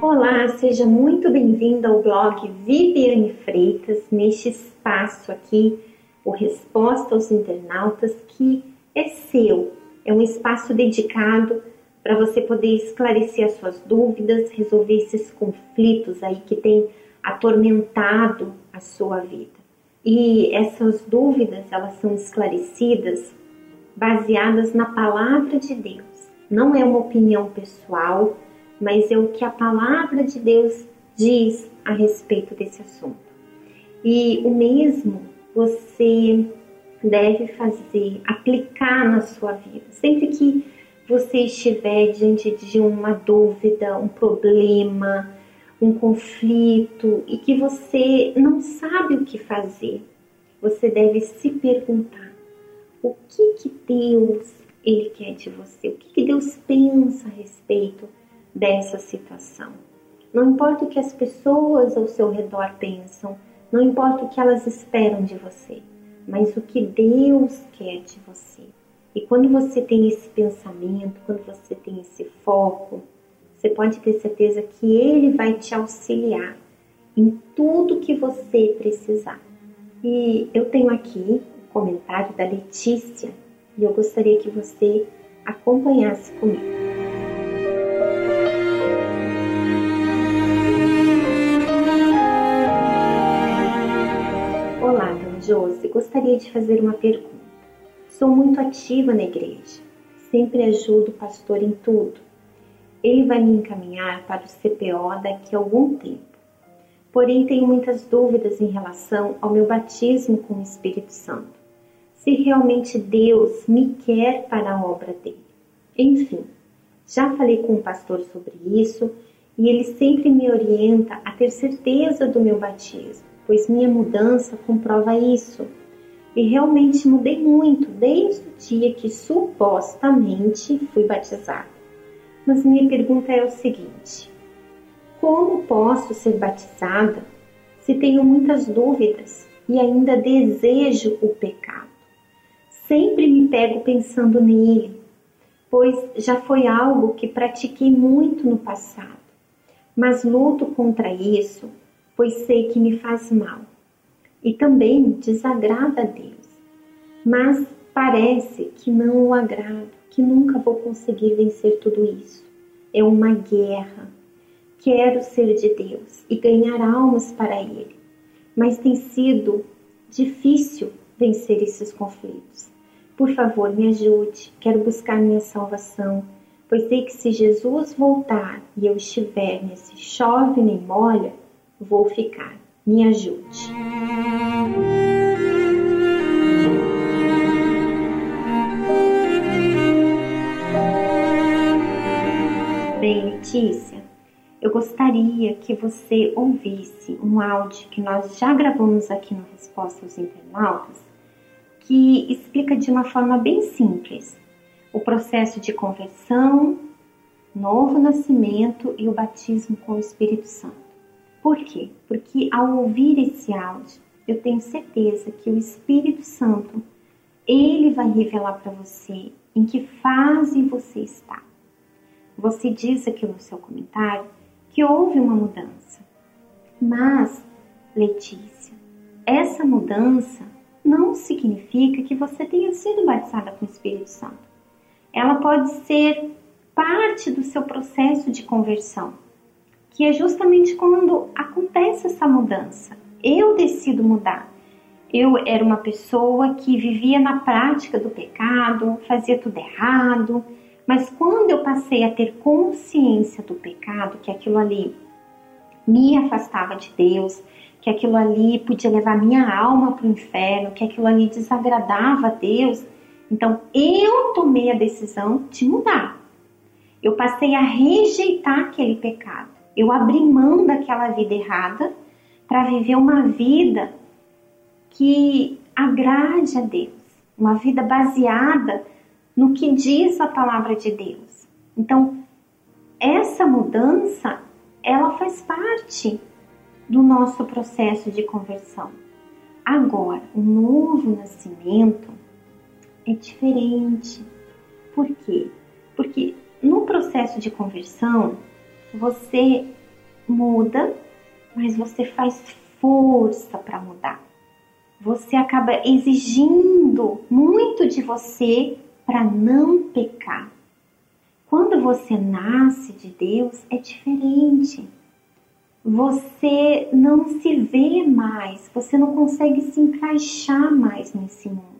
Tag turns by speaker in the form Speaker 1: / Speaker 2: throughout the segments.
Speaker 1: Olá, seja muito bem-vindo ao blog Viviane Freitas, neste espaço aqui, o Resposta aos Internautas, que é seu. É um espaço dedicado para você poder esclarecer as suas dúvidas, resolver esses conflitos aí que tem atormentado a sua vida. E essas dúvidas, elas são esclarecidas baseadas na palavra de Deus. Não é uma opinião pessoal, mas é o que a palavra de Deus diz a respeito desse assunto. E o mesmo você deve fazer, aplicar na sua vida. Sempre que você estiver diante de uma dúvida, um problema, um conflito e que você não sabe o que fazer, você deve se perguntar: o que que Deus ele quer de você? O que, que Deus pensa a respeito dessa situação. Não importa o que as pessoas ao seu redor pensam, não importa o que elas esperam de você, mas o que Deus quer de você. E quando você tem esse pensamento, quando você tem esse foco, você pode ter certeza que Ele vai te auxiliar em tudo que você precisar. E eu tenho aqui o comentário da Letícia e eu gostaria que você acompanhasse comigo. Josi, gostaria de fazer uma pergunta. Sou muito ativa na igreja, sempre ajudo o pastor em tudo. Ele vai me encaminhar para o CPO daqui a algum tempo. Porém, tenho muitas dúvidas em relação ao meu batismo com o Espírito Santo. Se realmente Deus me quer para a obra dele. Enfim, já falei com o pastor sobre isso e ele sempre me orienta a ter certeza do meu batismo pois minha mudança comprova isso. E realmente mudei muito desde o dia que supostamente fui batizada. Mas minha pergunta é o seguinte: como posso ser batizada se tenho muitas dúvidas e ainda desejo o pecado? Sempre me pego pensando nele, pois já foi algo que pratiquei muito no passado, mas luto contra isso pois sei que me faz mal e também desagrada a Deus. Mas parece que não o agrado, que nunca vou conseguir vencer tudo isso. É uma guerra. Quero ser de Deus e ganhar almas para Ele, mas tem sido difícil vencer esses conflitos. Por favor, me ajude. Quero buscar minha salvação, pois sei que se Jesus voltar e eu estiver nesse chove nem molha, vou ficar. Me ajude. Bem, Letícia, eu gostaria que você ouvisse um áudio que nós já gravamos aqui no Resposta aos Internautas, que explica de uma forma bem simples o processo de conversão, novo nascimento e o batismo com o Espírito Santo. Por quê? Porque ao ouvir esse áudio, eu tenho certeza que o Espírito Santo, ele vai revelar para você em que fase você está. Você diz aqui no seu comentário que houve uma mudança. Mas, Letícia, essa mudança não significa que você tenha sido batizada com o Espírito Santo. Ela pode ser parte do seu processo de conversão que é justamente quando acontece essa mudança. Eu decido mudar. Eu era uma pessoa que vivia na prática do pecado, fazia tudo errado, mas quando eu passei a ter consciência do pecado, que aquilo ali me afastava de Deus, que aquilo ali podia levar minha alma para o inferno, que aquilo ali desagradava a Deus, então eu tomei a decisão de mudar. Eu passei a rejeitar aquele pecado eu abri mão daquela vida errada para viver uma vida que agrade a Deus, uma vida baseada no que diz a palavra de Deus. Então, essa mudança, ela faz parte do nosso processo de conversão. Agora, o novo nascimento é diferente. Por quê? Porque no processo de conversão, você muda, mas você faz força para mudar. Você acaba exigindo muito de você para não pecar. Quando você nasce de Deus é diferente. Você não se vê mais, você não consegue se encaixar mais nesse mundo.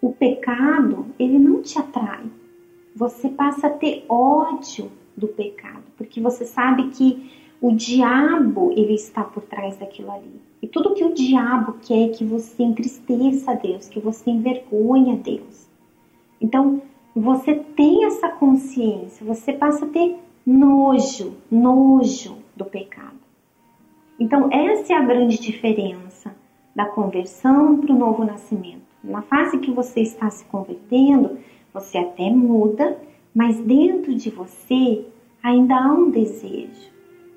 Speaker 1: O pecado, ele não te atrai. Você passa a ter ódio do pecado, porque você sabe que o diabo ele está por trás daquilo ali. E tudo que o diabo quer é que você entristeça a Deus, que você envergonhe a Deus. Então, você tem essa consciência, você passa a ter nojo, nojo do pecado. Então, essa é a grande diferença da conversão para o novo nascimento. Na fase que você está se convertendo, você até muda, mas dentro de você ainda há um desejo.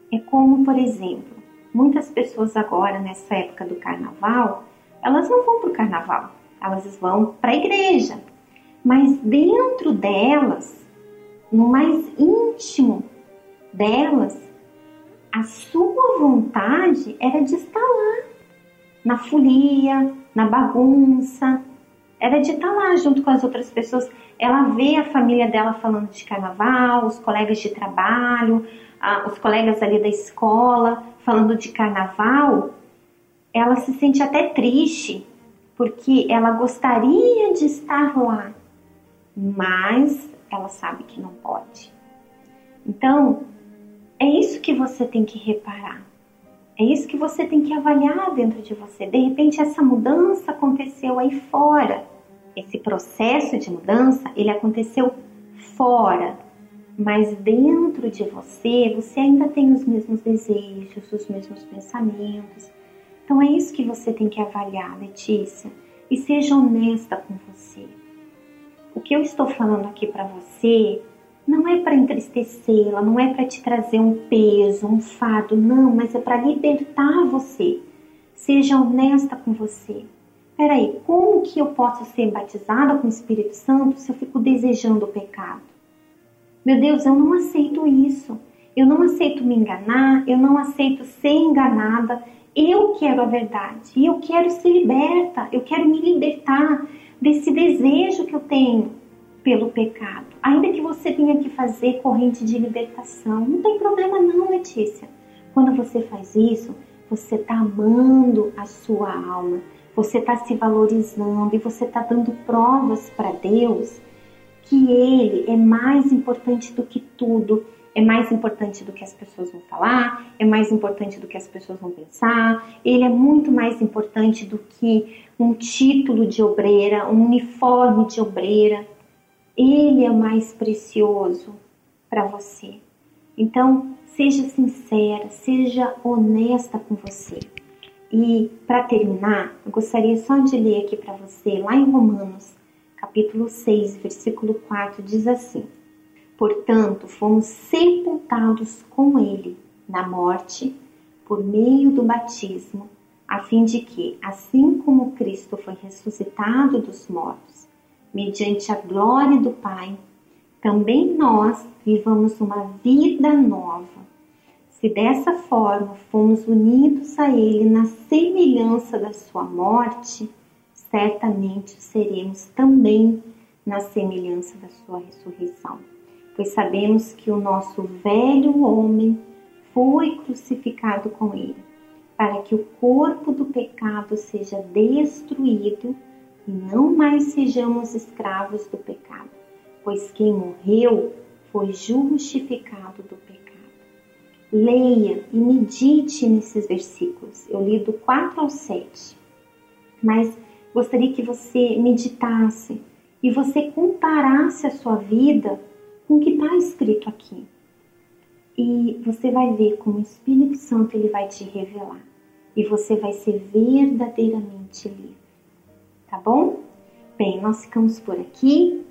Speaker 1: É como, por exemplo, muitas pessoas agora, nessa época do carnaval, elas não vão para o carnaval, elas vão para a igreja, mas dentro delas, no mais íntimo delas, a sua vontade era de estar lá, na folia, na bagunça, era de estar lá junto com as outras pessoas. Ela vê a família dela falando de carnaval, os colegas de trabalho, os colegas ali da escola falando de carnaval, ela se sente até triste, porque ela gostaria de estar lá, mas ela sabe que não pode. Então, é isso que você tem que reparar. É isso que você tem que avaliar dentro de você. De repente essa mudança aconteceu aí fora. Esse processo de mudança, ele aconteceu fora. Mas dentro de você, você ainda tem os mesmos desejos, os mesmos pensamentos. Então é isso que você tem que avaliar, Letícia. E seja honesta com você. O que eu estou falando aqui para você não é para entristecê-la, não é para te trazer um peso, um fardo, não, mas é para libertar você. Seja honesta com você. Peraí, como que eu posso ser batizada com o Espírito Santo se eu fico desejando o pecado? Meu Deus, eu não aceito isso. Eu não aceito me enganar, eu não aceito ser enganada. Eu quero a verdade e eu quero ser liberta, eu quero me libertar desse desejo que eu tenho pelo pecado. Ainda que você tenha que fazer corrente de libertação, não tem problema não, Letícia. Quando você faz isso, você está amando a sua alma, você está se valorizando e você está dando provas para Deus que Ele é mais importante do que tudo, é mais importante do que as pessoas vão falar, é mais importante do que as pessoas vão pensar, Ele é muito mais importante do que um título de obreira, um uniforme de obreira. Ele é mais precioso para você. Então, seja sincera, seja honesta com você. E para terminar, eu gostaria só de ler aqui para você, lá em Romanos, capítulo 6, versículo 4, diz assim: Portanto, fomos sepultados com ele na morte por meio do batismo, a fim de que, assim como Cristo foi ressuscitado dos mortos, mediante a glória do Pai, também nós vivamos uma vida nova. Se dessa forma fomos unidos a Ele na semelhança da Sua morte, certamente seremos também na semelhança da Sua ressurreição. Pois sabemos que o nosso velho homem foi crucificado com Ele, para que o corpo do pecado seja destruído e não mais sejamos escravos do pecado, pois quem morreu foi justificado do pecado. Leia e medite nesses versículos. Eu li do 4 ao 7. Mas gostaria que você meditasse e você comparasse a sua vida com o que está escrito aqui. E você vai ver como o Espírito Santo ele vai te revelar. E você vai ser verdadeiramente livre tá bom? Bem, nós ficamos por aqui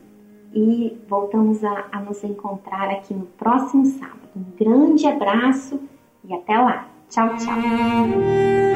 Speaker 1: e voltamos a, a nos encontrar aqui no próximo sábado. Um grande abraço e até lá. Tchau, tchau.